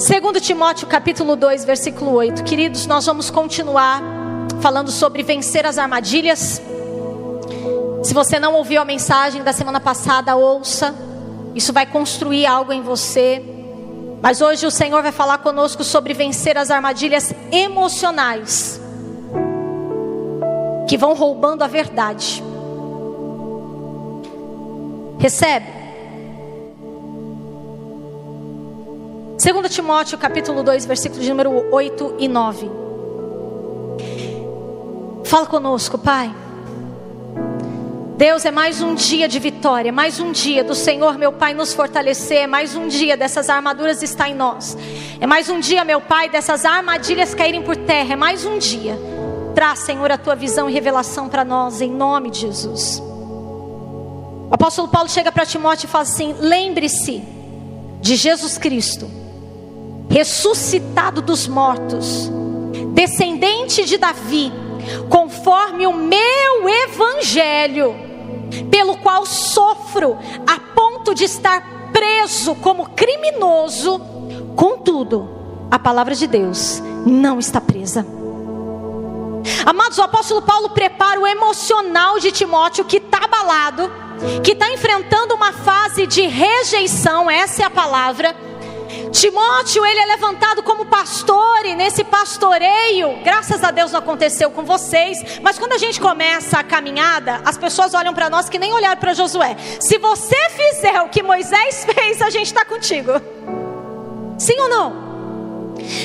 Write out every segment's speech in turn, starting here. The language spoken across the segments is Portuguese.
Segundo Timóteo capítulo 2, versículo 8. Queridos, nós vamos continuar falando sobre vencer as armadilhas. Se você não ouviu a mensagem da semana passada, ouça. Isso vai construir algo em você. Mas hoje o Senhor vai falar conosco sobre vencer as armadilhas emocionais que vão roubando a verdade. Recebe? 2 Timóteo capítulo 2, versículos de número 8 e 9. Fala conosco, Pai. Deus, é mais um dia de vitória, mais um dia do Senhor, meu Pai, nos fortalecer, é mais um dia dessas armaduras estar em nós. É mais um dia, meu Pai, dessas armadilhas caírem por terra, é mais um dia. Traz, Senhor, a tua visão e revelação para nós, em nome de Jesus. O apóstolo Paulo chega para Timóteo e fala assim: lembre-se de Jesus Cristo ressuscitado dos mortos, descendente de Davi, conforme o meu evangelho, pelo qual sofro a ponto de estar preso como criminoso, contudo, a palavra de Deus não está presa. Amados, o apóstolo Paulo prepara o emocional de Timóteo que está abalado, que está enfrentando uma fase de rejeição, essa é a palavra Timóteo, ele é levantado como pastor, e nesse pastoreio, graças a Deus não aconteceu com vocês, mas quando a gente começa a caminhada, as pessoas olham para nós que nem olharam para Josué. Se você fizer o que Moisés fez, a gente está contigo. Sim ou não?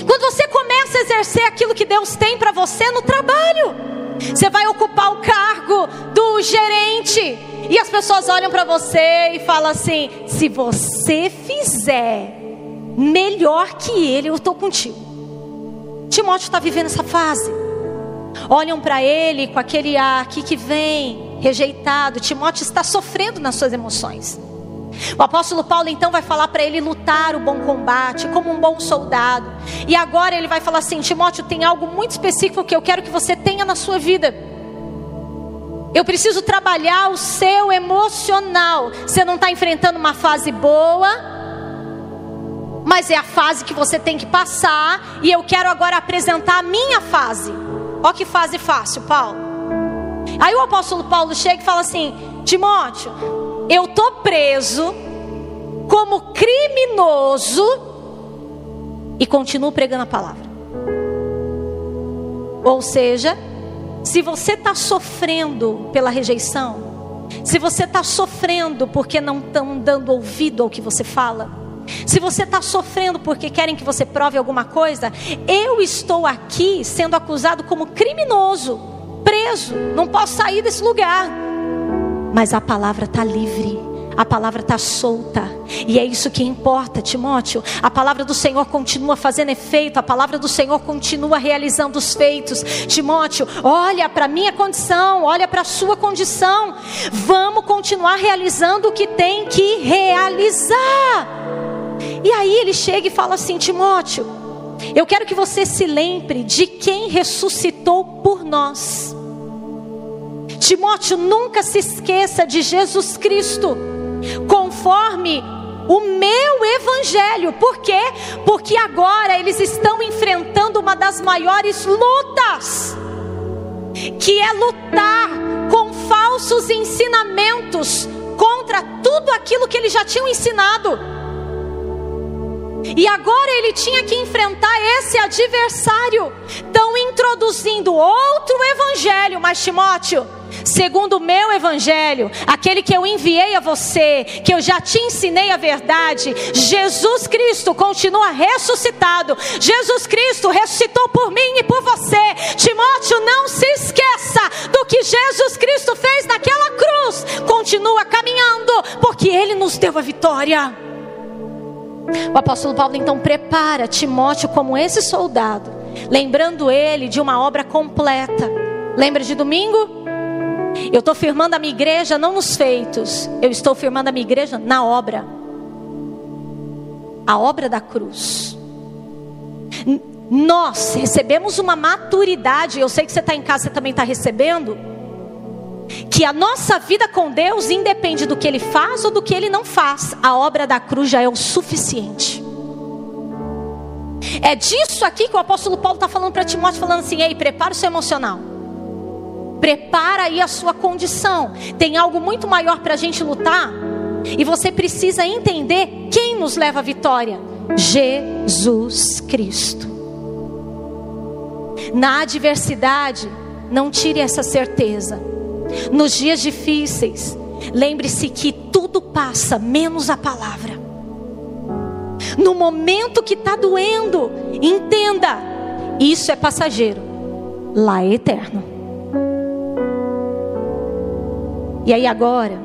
Quando você começa a exercer aquilo que Deus tem para você no trabalho, você vai ocupar o cargo do gerente, e as pessoas olham para você e falam assim: se você fizer melhor que ele, eu estou contigo. Timóteo está vivendo essa fase. Olham para ele com aquele ar aqui que vem, rejeitado. Timóteo está sofrendo nas suas emoções. O apóstolo Paulo então vai falar para ele lutar o bom combate, como um bom soldado. E agora ele vai falar assim: Timóteo, tem algo muito específico que eu quero que você tenha na sua vida. Eu preciso trabalhar o seu emocional. Você não está enfrentando uma fase boa, mas é a fase que você tem que passar, e eu quero agora apresentar a minha fase. Ó que fase fácil, Paulo. Aí o apóstolo Paulo chega e fala assim: Timóteo, eu tô preso como criminoso e continuo pregando a palavra. Ou seja, se você está sofrendo pela rejeição, se você está sofrendo porque não estão dando ouvido ao que você fala, se você está sofrendo porque querem que você prove alguma coisa, eu estou aqui sendo acusado como criminoso, preso, não posso sair desse lugar. Mas a palavra está livre, a palavra está solta, e é isso que importa, Timóteo. A palavra do Senhor continua fazendo efeito, a palavra do Senhor continua realizando os feitos. Timóteo, olha para a minha condição, olha para a sua condição, vamos continuar realizando o que tem que realizar. E aí ele chega e fala assim: Timóteo, eu quero que você se lembre de quem ressuscitou por nós. Timóteo, nunca se esqueça de Jesus Cristo, conforme o meu evangelho. Por quê? Porque agora eles estão enfrentando uma das maiores lutas, que é lutar com falsos ensinamentos contra tudo aquilo que eles já tinham ensinado. E agora ele tinha que enfrentar esse adversário. Estão introduzindo outro evangelho, mas Timóteo, segundo o meu evangelho, aquele que eu enviei a você, que eu já te ensinei a verdade, Jesus Cristo continua ressuscitado. Jesus Cristo ressuscitou por mim e por você. Timóteo, não se esqueça do que Jesus Cristo fez naquela cruz. Continua caminhando, porque ele nos deu a vitória. O apóstolo Paulo então prepara Timóteo como esse soldado, lembrando ele de uma obra completa. Lembra de domingo? Eu estou firmando a minha igreja não nos feitos, eu estou firmando a minha igreja na obra. A obra da cruz. Nós recebemos uma maturidade, eu sei que você está em casa, você também está recebendo que a nossa vida com Deus independe do que Ele faz ou do que Ele não faz. A obra da cruz já é o suficiente. É disso aqui que o apóstolo Paulo está falando para Timóteo, falando assim: ei, prepara o seu emocional. Prepara aí a sua condição. Tem algo muito maior para a gente lutar. E você precisa entender quem nos leva à vitória: Jesus Cristo. Na adversidade, não tire essa certeza. Nos dias difíceis, lembre-se que tudo passa, menos a palavra. No momento que está doendo, entenda: isso é passageiro, lá é eterno. E aí agora,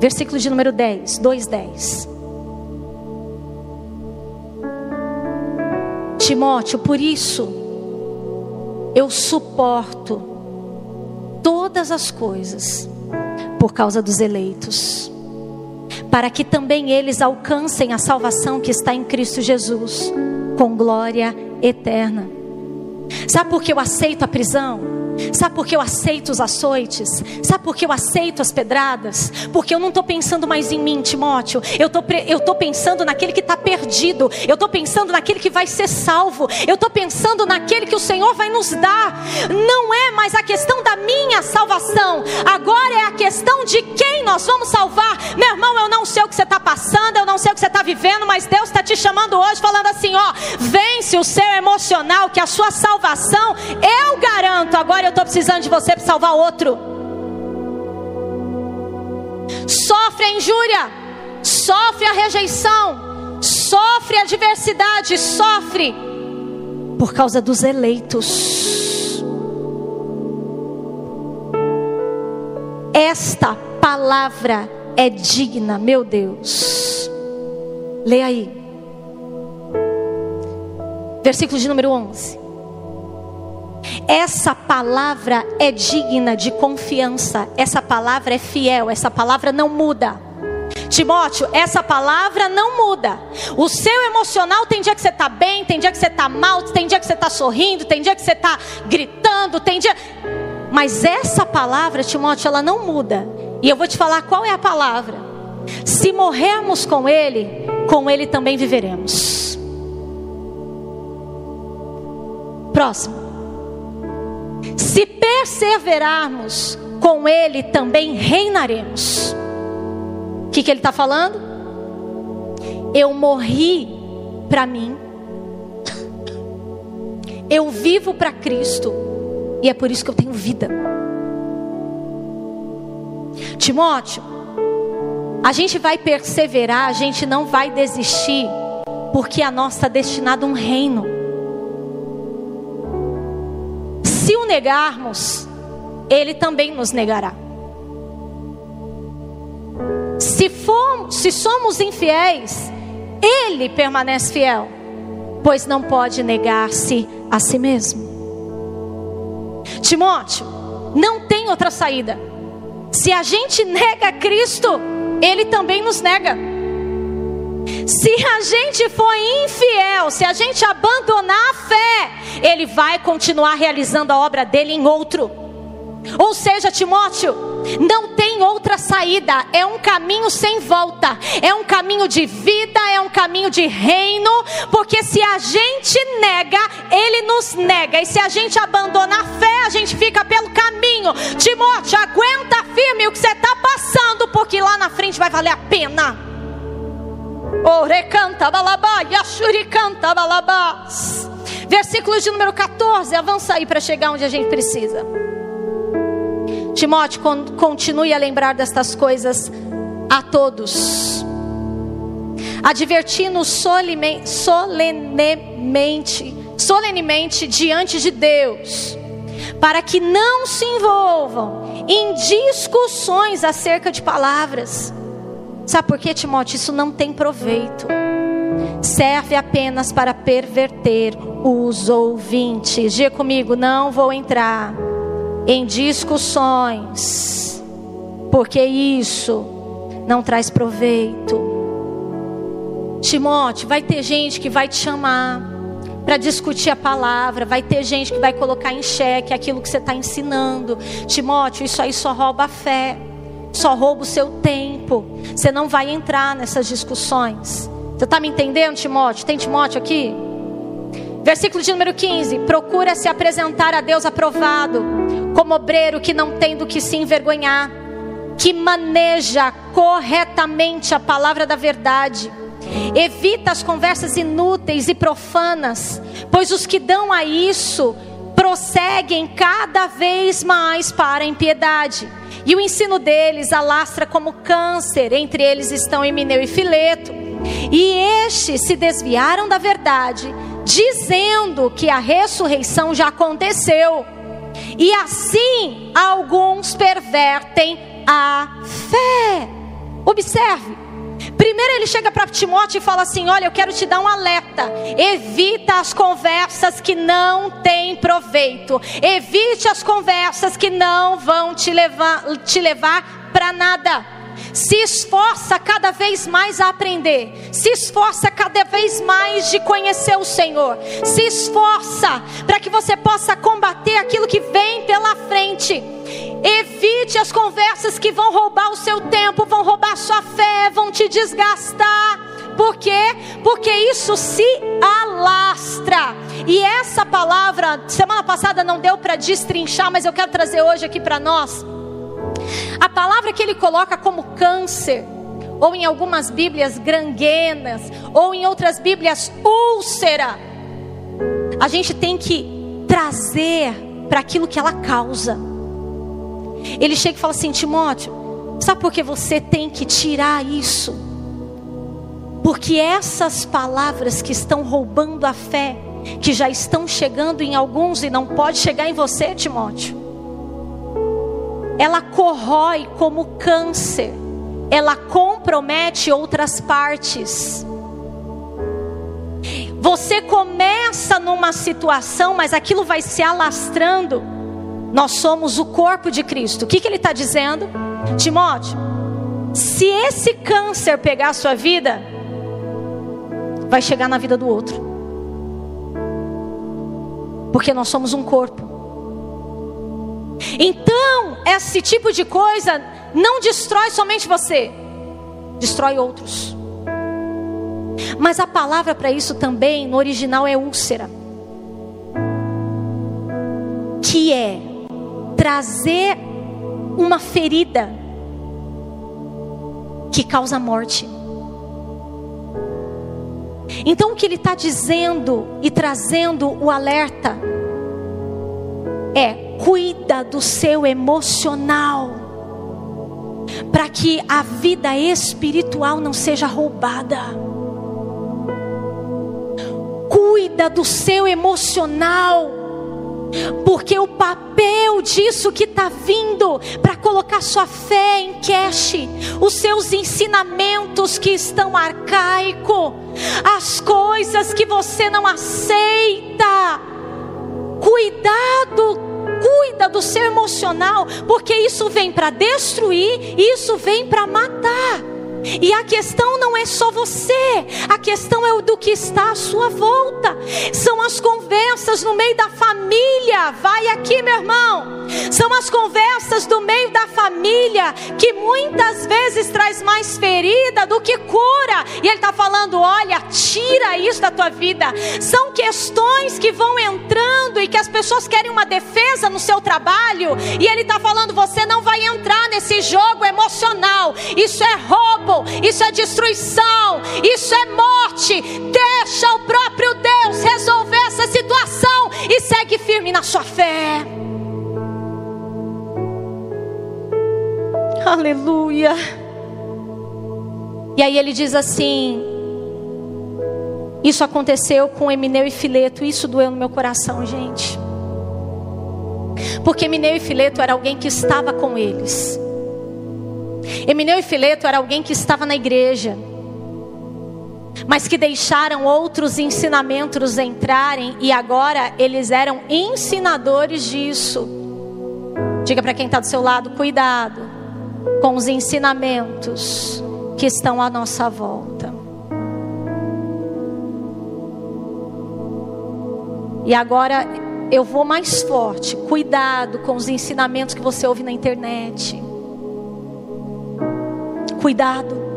versículo de número 10, 2:10. Timóteo, por isso eu suporto todas as coisas por causa dos eleitos, para que também eles alcancem a salvação que está em Cristo Jesus, com glória eterna. Sabe por que eu aceito a prisão? Sabe por que eu aceito os açoites? Sabe por que eu aceito as pedradas? Porque eu não estou pensando mais em mim, Timóteo. Eu tô, estou pensando naquele que está perdido. Eu estou pensando naquele que vai ser salvo. Eu estou pensando naquele que o Senhor vai nos dar. Não é mais a questão da minha salvação. Agora é a questão de quem nós vamos salvar. Meu irmão, eu não sei o que você está passando, eu não sei o que você está vivendo, mas Deus está te chamando hoje, falando assim: ó, vence o seu emocional, que a sua salvação eu garanto. Agora eu estou precisando de você para salvar outro. Sofre a injúria, sofre a rejeição, sofre a adversidade, sofre por causa dos eleitos. Esta palavra é digna, meu Deus. Leia aí. Versículo de número 11. Essa palavra é digna de confiança, essa palavra é fiel, essa palavra não muda. Timóteo, essa palavra não muda. O seu emocional tem dia que você está bem, tem dia que você está mal, tem dia que você está sorrindo, tem dia que você está gritando, tem dia. Mas essa palavra, Timóteo, ela não muda. E eu vou te falar qual é a palavra. Se morrermos com Ele, com Ele também viveremos. Próximo. Se perseverarmos, com Ele também reinaremos. O que, que ele está falando? Eu morri para mim, eu vivo para Cristo, e é por isso que eu tenho vida. Timóteo, a gente vai perseverar, a gente não vai desistir, porque a nós está destinado um reino. Negarmos, ele também nos negará. Se, for, se somos infiéis, ele permanece fiel, pois não pode negar-se a si mesmo. Timóteo, não tem outra saída. Se a gente nega Cristo, ele também nos nega. Se a gente for infiel, se a gente abandonar a fé, ele vai continuar realizando a obra dele em outro. Ou seja, Timóteo, não tem outra saída, é um caminho sem volta, é um caminho de vida, é um caminho de reino, porque se a gente nega, ele nos nega, e se a gente abandona a fé, a gente fica pelo caminho. Timóteo, aguenta firme o que você está passando, porque lá na frente vai valer a pena. Orecanta balabá, yashuricanta balabás. Versículo de número 14, avança aí para chegar onde a gente precisa. Timóteo, continue a lembrar destas coisas a todos, advertindo solenemente, solenemente diante de Deus, para que não se envolvam em discussões acerca de palavras Sabe por quê, Timóteo? Isso não tem proveito. Serve apenas para perverter os ouvintes. Diga comigo, não vou entrar em discussões, porque isso não traz proveito. Timóteo, vai ter gente que vai te chamar para discutir a palavra, vai ter gente que vai colocar em xeque aquilo que você está ensinando. Timóteo, isso aí só rouba a fé só rouba o seu tempo. Você não vai entrar nessas discussões. Você está me entendendo, Timóteo? Tem Timóteo aqui? Versículo de número 15: Procura se apresentar a Deus aprovado, como obreiro que não tem do que se envergonhar, que maneja corretamente a palavra da verdade. Evita as conversas inúteis e profanas, pois os que dão a isso prosseguem cada vez mais para a impiedade. E o ensino deles alastra como câncer, entre eles estão Emineu e Fileto. E estes se desviaram da verdade, dizendo que a ressurreição já aconteceu. E assim alguns pervertem a fé. Observe, Primeiro ele chega para Timóteo e fala assim: Olha, eu quero te dar um alerta. Evita as conversas que não têm proveito. Evite as conversas que não vão te levar, te levar para nada. Se esforça cada vez mais a aprender. Se esforça cada vez mais de conhecer o Senhor. Se esforça para que você possa combater aquilo que vem pela frente. Evite as conversas que vão roubar o seu tempo, vão roubar sua fé, vão te desgastar. Por quê? Porque isso se alastra. E essa palavra, semana passada não deu para destrinchar, mas eu quero trazer hoje aqui para nós. A palavra que ele coloca como câncer, ou em algumas Bíblias granguenas, ou em outras Bíblias úlcera, a gente tem que trazer para aquilo que ela causa. Ele chega e fala assim: Timóteo, sabe por que você tem que tirar isso? Porque essas palavras que estão roubando a fé, que já estão chegando em alguns e não pode chegar em você, Timóteo ela corrói como câncer, ela compromete outras partes. Você começa numa situação, mas aquilo vai se alastrando. Nós somos o corpo de Cristo. O que, que ele está dizendo? Timóteo, se esse câncer pegar a sua vida, vai chegar na vida do outro. Porque nós somos um corpo. Então, esse tipo de coisa não destrói somente você, destrói outros. Mas a palavra para isso também no original é úlcera, que é trazer uma ferida que causa morte. Então o que ele está dizendo e trazendo o alerta é cuida do seu emocional, para que a vida espiritual não seja roubada. Cuida do seu emocional, porque o papel disso que está vindo para colocar sua fé em cash, os seus ensinamentos que estão arcaico, as coisas que você não aceita. Cuidado Cuida do seu emocional, porque isso vem para destruir, isso vem para matar. E a questão não é só você, a questão é o do que está à sua volta. São as conversas no meio da família. Vai aqui, meu irmão. São as conversas do meio da família que muitas vezes traz mais ferida do que cura. E ele está falando: olha, tira isso da tua vida. São questões que vão entrando e que as pessoas querem uma defesa no seu trabalho. E ele está falando: você não vai entrar nesse jogo emocional. Isso é roubo isso é destruição, isso é morte. Deixa o próprio Deus resolver essa situação e segue firme na sua fé. Aleluia. E aí ele diz assim: Isso aconteceu com Emineu e Fileto, isso doeu no meu coração, gente. Porque Emineu e Fileto era alguém que estava com eles. Emineu e Fileto era alguém que estava na igreja, mas que deixaram outros ensinamentos entrarem e agora eles eram ensinadores disso. Diga para quem está do seu lado: cuidado com os ensinamentos que estão à nossa volta. E agora eu vou mais forte. Cuidado com os ensinamentos que você ouve na internet. Cuidado.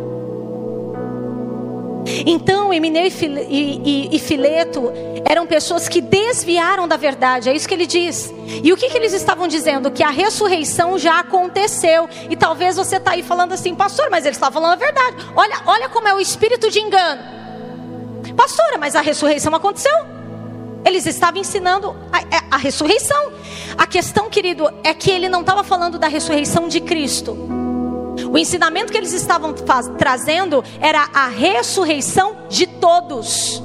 Então, Emineu e Fileto eram pessoas que desviaram da verdade, é isso que ele diz. E o que, que eles estavam dizendo? Que a ressurreição já aconteceu. E talvez você está aí falando assim, pastor, mas eles estavam falando a verdade. Olha, olha como é o espírito de engano. Pastora, mas a ressurreição aconteceu. Eles estavam ensinando a, a, a ressurreição. A questão, querido, é que ele não estava falando da ressurreição de Cristo. O ensinamento que eles estavam trazendo era a ressurreição de todos.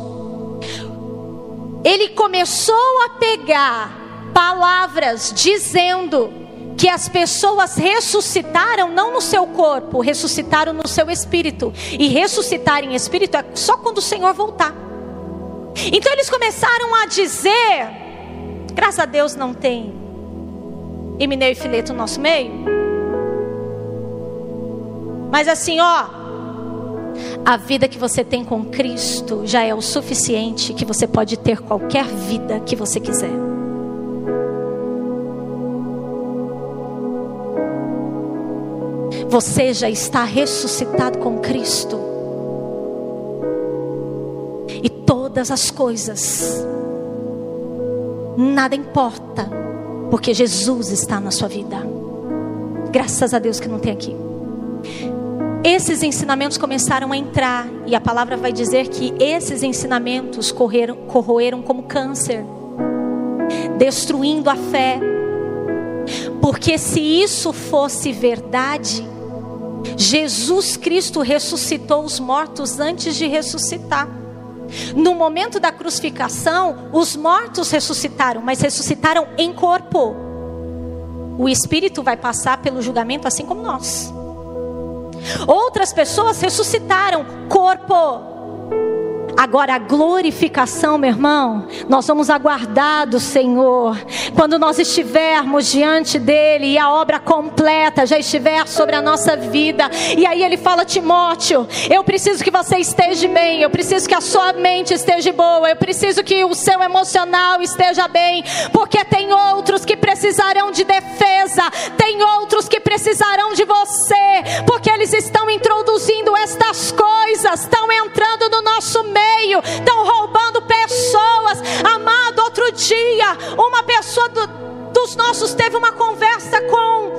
Ele começou a pegar palavras dizendo que as pessoas ressuscitaram não no seu corpo, ressuscitaram no seu espírito. E ressuscitar em espírito é só quando o Senhor voltar. Então eles começaram a dizer: graças a Deus não tem Emineu e Fileto no nosso meio. Mas assim, ó, a vida que você tem com Cristo já é o suficiente que você pode ter qualquer vida que você quiser. Você já está ressuscitado com Cristo. E todas as coisas, nada importa, porque Jesus está na sua vida. Graças a Deus que não tem aqui esses ensinamentos começaram a entrar, e a palavra vai dizer que esses ensinamentos correram, corroeram como câncer, destruindo a fé. Porque se isso fosse verdade, Jesus Cristo ressuscitou os mortos antes de ressuscitar. No momento da crucificação, os mortos ressuscitaram, mas ressuscitaram em corpo. O espírito vai passar pelo julgamento assim como nós. Outras pessoas ressuscitaram corpo. Agora a glorificação, meu irmão, nós vamos aguardar do Senhor. Quando nós estivermos diante dele e a obra completa já estiver sobre a nossa vida. E aí ele fala: Timóteo, eu preciso que você esteja bem, eu preciso que a sua mente esteja boa, eu preciso que o seu emocional esteja bem, porque tem outros que precisarão de defesa, tem outros que precisarão de você, porque eles estão introduzindo estas coisas, estão entrando no nosso meio meio, estão roubando pessoas. Amado, outro dia, uma pessoa do, dos nossos teve uma conversa com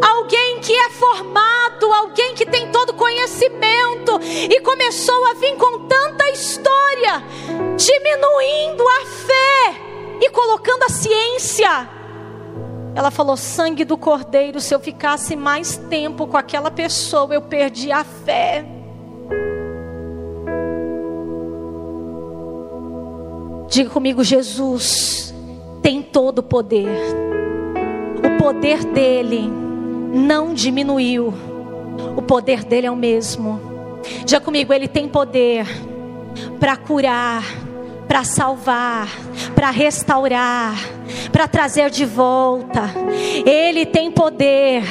alguém que é formado, alguém que tem todo conhecimento, e começou a vir com tanta história, diminuindo a fé e colocando a ciência. Ela falou: sangue do cordeiro, se eu ficasse mais tempo com aquela pessoa, eu perdi a fé. Diga comigo, Jesus tem todo o poder. O poder dele não diminuiu. O poder dele é o mesmo. Diga comigo, ele tem poder para curar, para salvar, para restaurar, para trazer de volta. Ele tem poder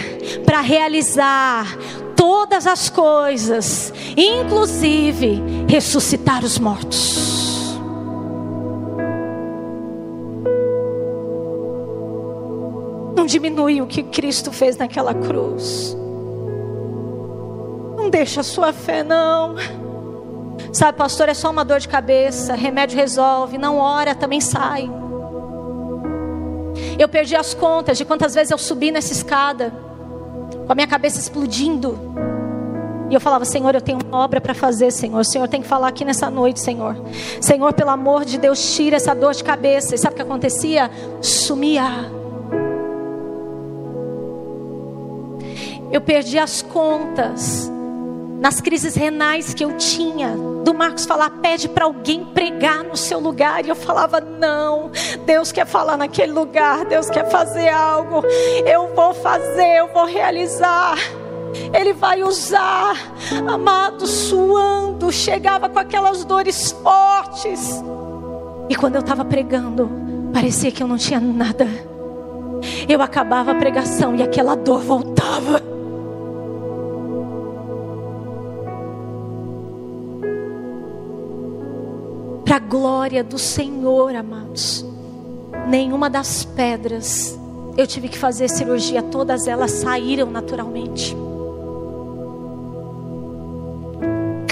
para realizar todas as coisas, inclusive ressuscitar os mortos. Diminui o que Cristo fez naquela cruz. Não deixa a sua fé, não. Sabe, pastor, é só uma dor de cabeça, remédio resolve, não ora, também sai. Eu perdi as contas de quantas vezes eu subi nessa escada, com a minha cabeça explodindo. E eu falava, Senhor, eu tenho uma obra para fazer, Senhor. O Senhor tem que falar aqui nessa noite, Senhor. Senhor, pelo amor de Deus, tira essa dor de cabeça. E sabe o que acontecia? Sumia. Eu perdi as contas nas crises renais que eu tinha. Do Marcos falar, pede para alguém pregar no seu lugar. E eu falava, não, Deus quer falar naquele lugar, Deus quer fazer algo. Eu vou fazer, eu vou realizar. Ele vai usar, amado, suando, chegava com aquelas dores fortes. E quando eu estava pregando, parecia que eu não tinha nada. Eu acabava a pregação e aquela dor voltava. Para a glória do Senhor, amados. Nenhuma das pedras eu tive que fazer cirurgia, todas elas saíram naturalmente.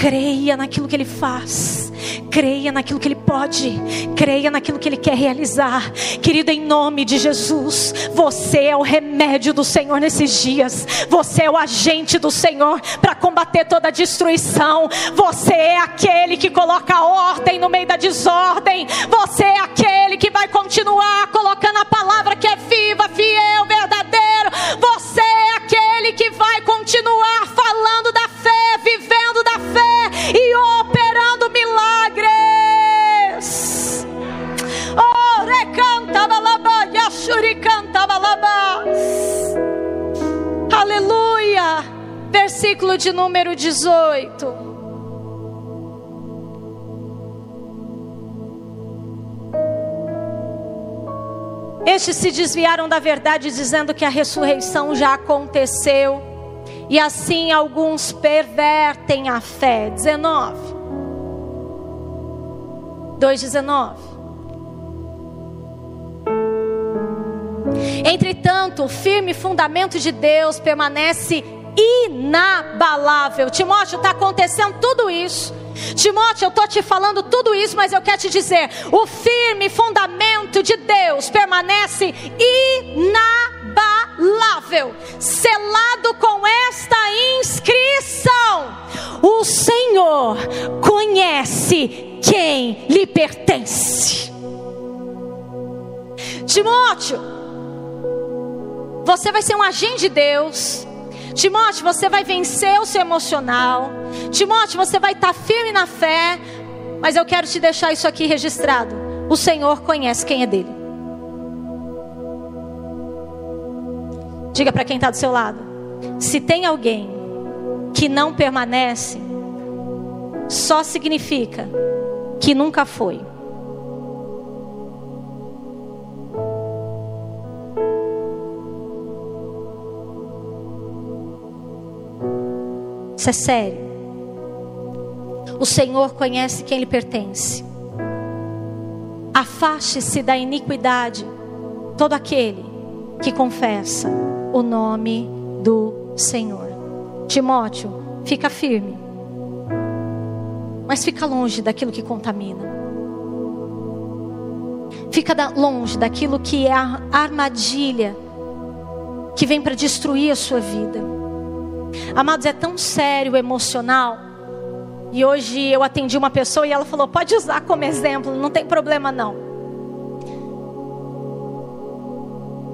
Creia naquilo que Ele faz. Creia naquilo que Ele pode. Creia naquilo que Ele quer realizar. Querido, em nome de Jesus, você é o remédio do Senhor nesses dias. Você é o agente do Senhor para combater toda a destruição. Você é aquele que coloca ordem no meio da desordem. Você é aquele que vai continuar colocando a palavra que é viva, fiel, verdadeiro. Você é aquele que vai continuar falando da fé, vivendo fé e operando milagres. Oh, recanta balaba, yashuri canta balaba. Aleluia. Versículo de número 18. Estes se desviaram da verdade, dizendo que a ressurreição já aconteceu, e assim alguns pervertem a fé. 19. 2,19. Entretanto, o firme fundamento de Deus permanece inabalável. Timóteo, está acontecendo tudo isso Timóteo, eu estou te falando tudo isso, mas eu quero te dizer: o firme fundamento de Deus permanece inabalável, selado com esta inscrição: o Senhor conhece quem lhe pertence. Timóteo, você vai ser um agente de Deus Timóteo, você vai vencer o seu emocional. Timóteo, você vai estar firme na fé. Mas eu quero te deixar isso aqui registrado. O Senhor conhece quem é dele. Diga para quem está do seu lado: se tem alguém que não permanece, só significa que nunca foi. Isso é sério. O Senhor conhece quem lhe pertence. Afaste-se da iniquidade todo aquele que confessa o nome do Senhor. Timóteo, fica firme. Mas fica longe daquilo que contamina. Fica longe daquilo que é a armadilha que vem para destruir a sua vida. Amados, é tão sério emocional. E hoje eu atendi uma pessoa e ela falou: pode usar como exemplo, não tem problema não.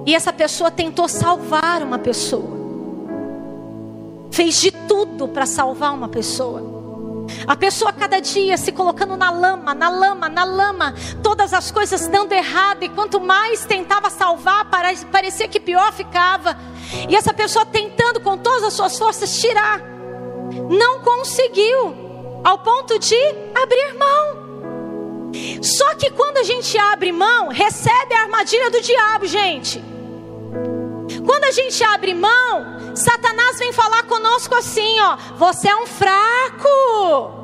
E essa pessoa tentou salvar uma pessoa. Fez de tudo para salvar uma pessoa. A pessoa cada dia se colocando na lama, na lama, na lama, todas as coisas dando errado, e quanto mais tentava salvar, parecia que pior ficava. E essa pessoa tentando com todas as suas forças tirar, não conseguiu, ao ponto de abrir mão. Só que quando a gente abre mão, recebe a armadilha do diabo, gente. Quando a gente abre mão, Satanás vem falar conosco assim, ó: você é um fraco.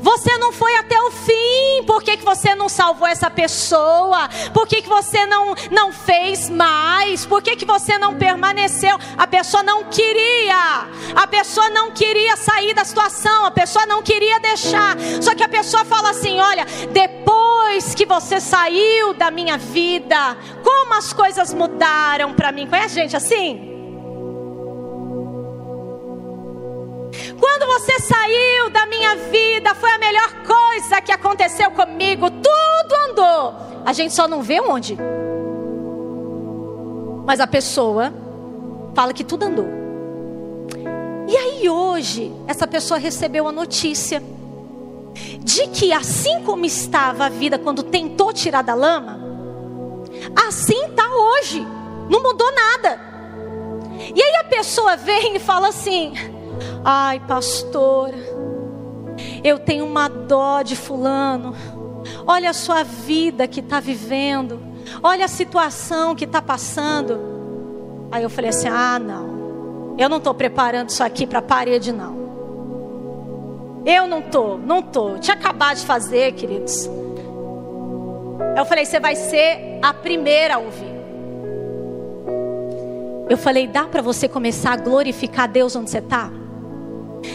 Você não foi até o fim. Por que, que você não salvou essa pessoa? Por que, que você não, não fez mais? Por que, que você não permaneceu? A pessoa não queria. A pessoa não queria sair da situação. A pessoa não queria deixar. Só que a pessoa fala assim: olha, depois que você saiu da minha vida, como as coisas mudaram para mim. Conhece gente assim? Quando você saiu da minha vida, foi a melhor coisa que aconteceu comigo. Tudo andou. A gente só não vê onde. Mas a pessoa fala que tudo andou. E aí hoje, essa pessoa recebeu a notícia de que assim como estava a vida quando tentou tirar da lama, assim está hoje. Não mudou nada. E aí a pessoa vem e fala assim: Ai, pastora, eu tenho uma dó de fulano. Olha a sua vida que está vivendo. Olha a situação que está passando. Aí eu falei assim: ah, não. Eu não estou preparando isso aqui para a parede, não. Eu não estou, não estou. Tinha acabado de fazer, queridos. Eu falei: você vai ser a primeira a ouvir. Eu falei: dá para você começar a glorificar Deus onde você está?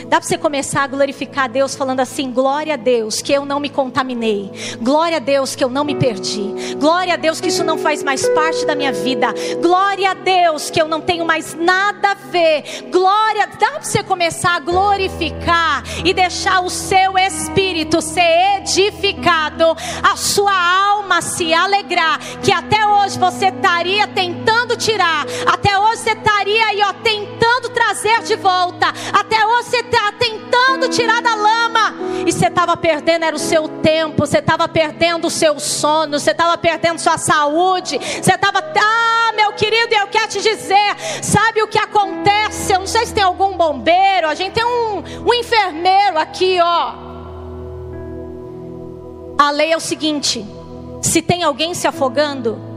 Dá para você começar a glorificar a Deus falando assim: glória a Deus que eu não me contaminei, glória a Deus que eu não me perdi, glória a Deus que isso não faz mais parte da minha vida, glória a Deus que eu não tenho mais nada a ver, glória. Dá para você começar a glorificar e deixar o seu espírito ser edificado, a sua alma se alegrar, que até hoje você estaria tentando tirar, até hoje você estaria aí, ó, tentando trazer de volta, até hoje você está tentando tirar da lama, e você estava perdendo, era o seu tempo, você estava perdendo o seu sono, você estava perdendo sua saúde, você estava, ah, meu querido, eu quero te dizer, sabe o que acontece? Eu não sei se tem algum bombeiro, a gente tem um, um enfermeiro aqui, ó. A lei é o seguinte: se tem alguém se afogando,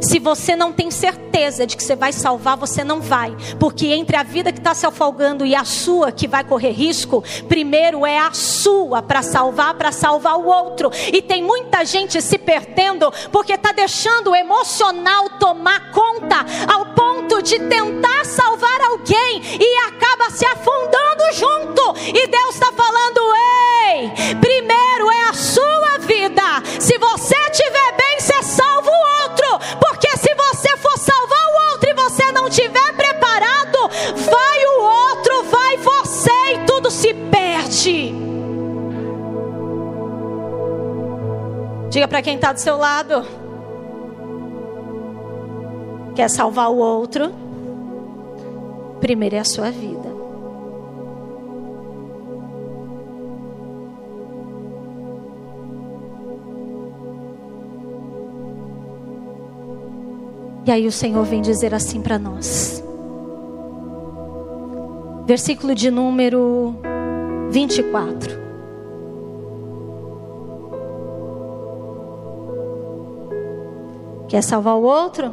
se você não tem certeza de que você vai salvar, você não vai. Porque entre a vida que está se afogando e a sua que vai correr risco, primeiro é a sua para salvar, para salvar o outro. E tem muita gente se perdendo porque está deixando o emocional tomar conta ao ponto de tentar salvar alguém e acaba se afundando junto. E Deus está falando: ei, primeiro é a sua vida. Se você estiver bem, for salvar o outro e você não estiver preparado, vai o outro, vai você e tudo se perde. Diga para quem está do seu lado. Quer salvar o outro? Primeiro é a sua vida. E aí o Senhor vem dizer assim para nós. Versículo de número 24. Quer salvar o outro?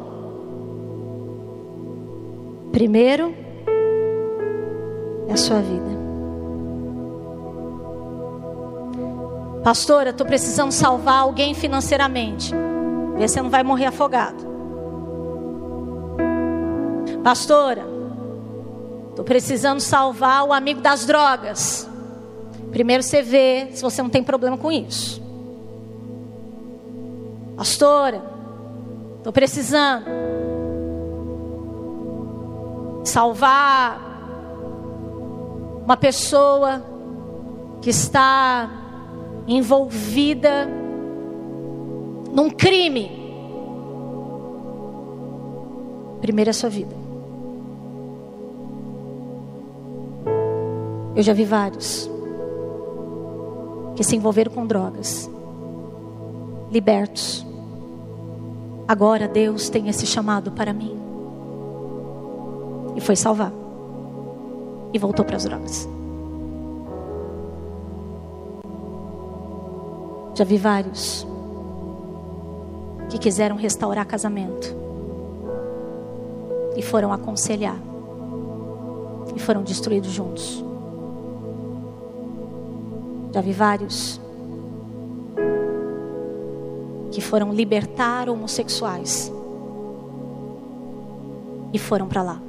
Primeiro é a sua vida. Pastora, estou precisando salvar alguém financeiramente. Vê se você não vai morrer afogado. Pastora, estou precisando salvar o amigo das drogas. Primeiro você vê se você não tem problema com isso. Pastora, estou precisando salvar uma pessoa que está envolvida num crime. Primeiro é a sua vida. Eu já vi vários que se envolveram com drogas, libertos. Agora Deus tem esse chamado para mim. E foi salvar. E voltou para as drogas. Já vi vários que quiseram restaurar casamento e foram aconselhar e foram destruídos juntos. Já vi vários que foram libertar homossexuais e foram para lá.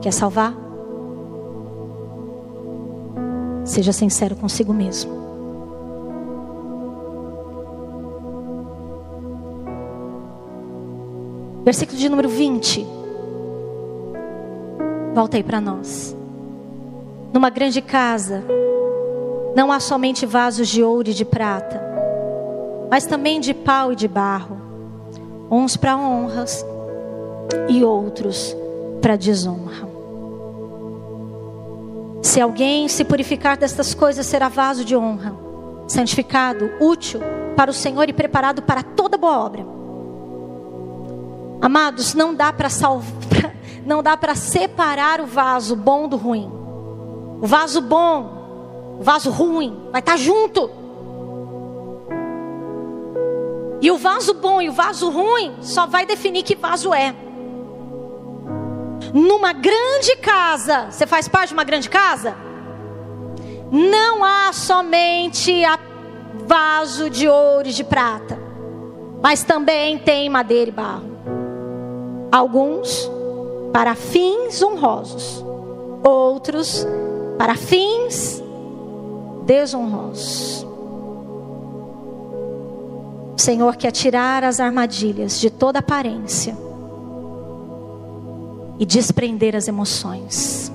Quer salvar? Seja sincero consigo mesmo. Versículo de número 20. Volta aí para nós. Numa grande casa, não há somente vasos de ouro e de prata, mas também de pau e de barro, uns para honras e outros para desonra. Se alguém se purificar destas coisas, será vaso de honra, santificado, útil para o Senhor e preparado para toda boa obra. Amados, não dá para salvar não dá para separar o vaso bom do ruim. O vaso bom, o vaso ruim, vai estar tá junto. E o vaso bom e o vaso ruim só vai definir que vaso é. Numa grande casa, você faz parte de uma grande casa? Não há somente a vaso de ouro e de prata, mas também tem madeira e barro. Alguns para fins honrosos, outros para fins desonrosos. O Senhor quer tirar as armadilhas de toda aparência e desprender as emoções.